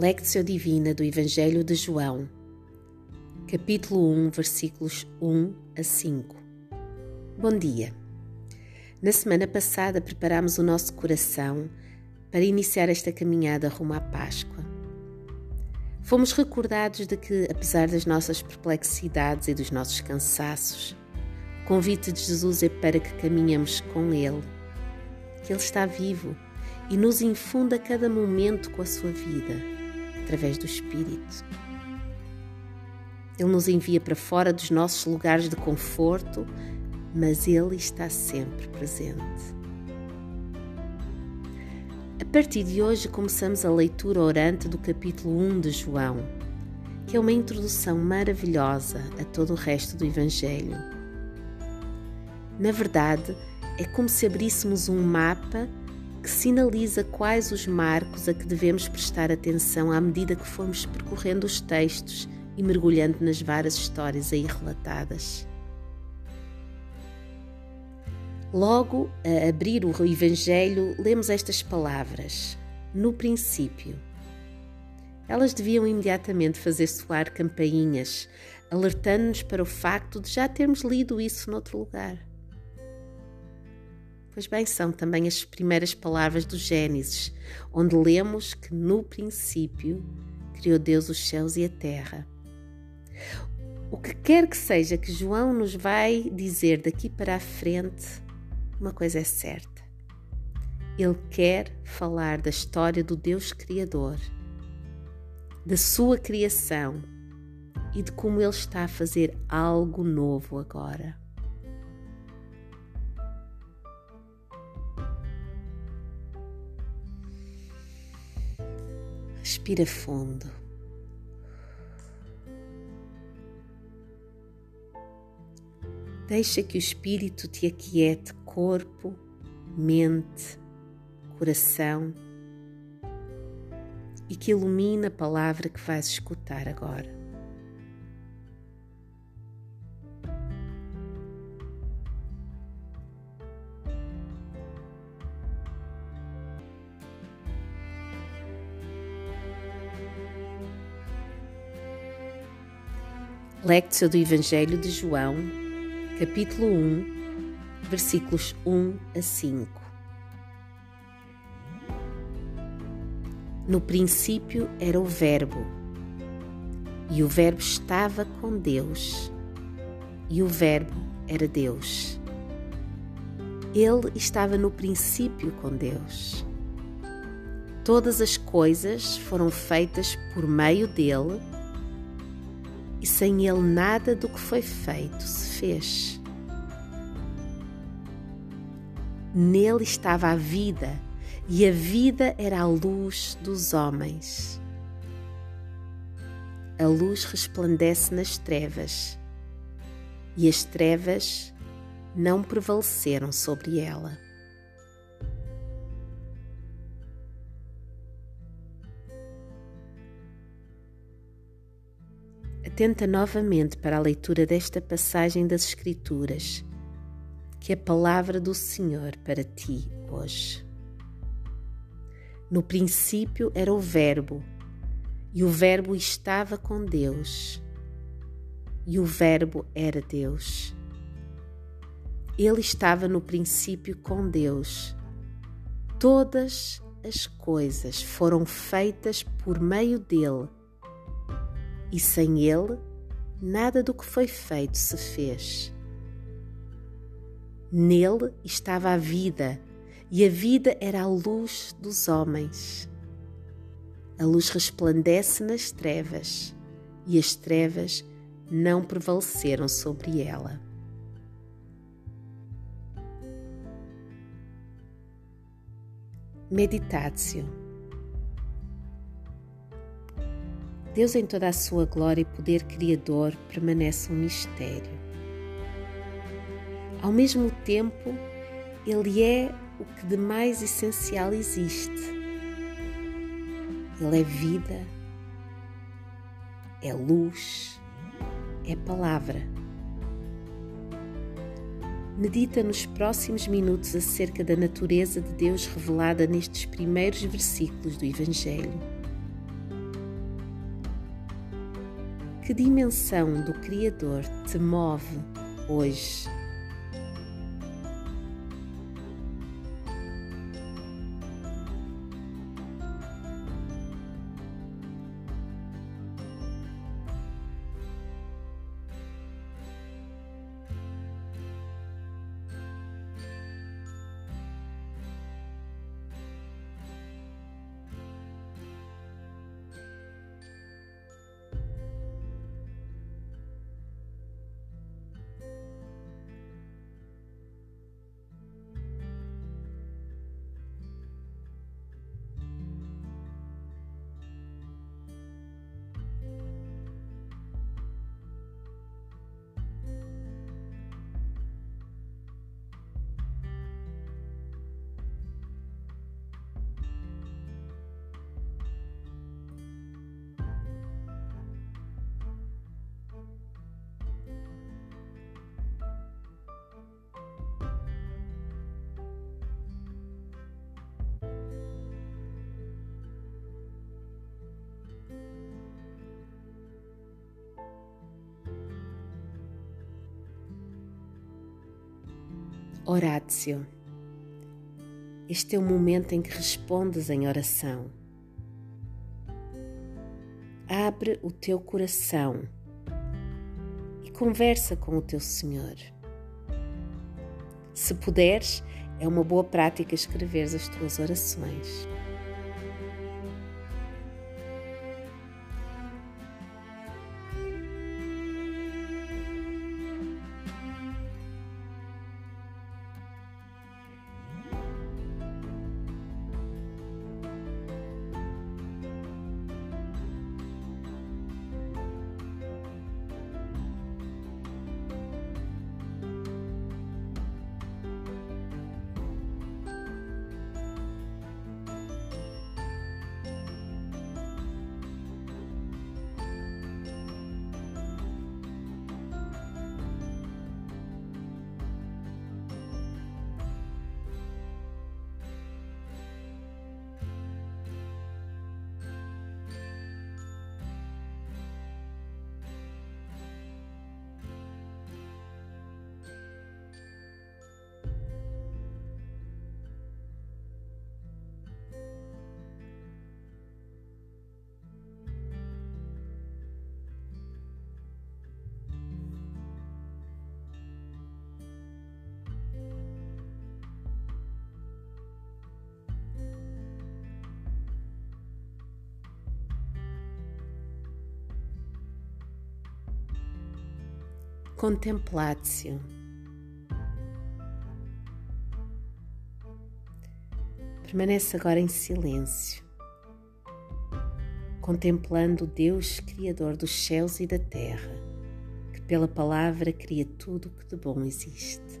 Lectio Divina do Evangelho de João, capítulo 1, versículos 1 a 5. Bom dia. Na semana passada preparámos o nosso coração para iniciar esta caminhada rumo à Páscoa. Fomos recordados de que, apesar das nossas perplexidades e dos nossos cansaços, o convite de Jesus é para que caminhemos com Ele, que Ele está vivo e nos infunda a cada momento com a sua vida através do Espírito. Ele nos envia para fora dos nossos lugares de conforto, mas Ele está sempre presente. A partir de hoje começamos a leitura orante do capítulo 1 de João, que é uma introdução maravilhosa a todo o resto do Evangelho. Na verdade, é como se abríssemos um mapa que sinaliza quais os marcos a que devemos prestar atenção à medida que formos percorrendo os textos e mergulhando nas várias histórias aí relatadas. Logo, a abrir o Evangelho, lemos estas palavras: No princípio. Elas deviam imediatamente fazer soar campainhas, alertando-nos para o facto de já termos lido isso noutro lugar. Pois bem, são também as primeiras palavras do Gênesis, onde lemos que no princípio criou Deus os céus e a terra. O que quer que seja que João nos vai dizer daqui para a frente, uma coisa é certa. Ele quer falar da história do Deus Criador, da sua criação e de como ele está a fazer algo novo agora. Respira fundo. Deixa que o Espírito te aquiete corpo, mente, coração e que ilumine a palavra que vais escutar agora. Lectio do Evangelho de João, capítulo 1, versículos 1 a 5. No princípio era o Verbo, e o Verbo estava com Deus, e o Verbo era Deus. Ele estava no princípio com Deus. Todas as coisas foram feitas por meio dele sem ele nada do que foi feito se fez. Nele estava a vida, e a vida era a luz dos homens. A luz resplandece nas trevas, e as trevas não prevaleceram sobre ela. Atenta novamente para a leitura desta passagem das Escrituras, que é a palavra do Senhor para ti hoje. No princípio era o Verbo, e o Verbo estava com Deus, e o Verbo era Deus. Ele estava no princípio com Deus. Todas as coisas foram feitas por meio dele e sem ele, nada do que foi feito se fez. Nele estava a vida, e a vida era a luz dos homens. A luz resplandece nas trevas, e as trevas não prevaleceram sobre ela. Meditatio Deus, em toda a sua glória e poder criador, permanece um mistério. Ao mesmo tempo, Ele é o que de mais essencial existe. Ele é vida, é luz, é palavra. Medita nos próximos minutos acerca da natureza de Deus revelada nestes primeiros versículos do Evangelho Que dimensão do Criador te move hoje? Horácio. Este é o momento em que respondes em oração. Abre o teu coração e conversa com o teu Senhor. Se puderes, é uma boa prática escrever as tuas orações. Contemplatio. Permanece agora em silêncio, contemplando o Deus Criador dos céus e da terra, que pela palavra cria tudo o que de bom existe.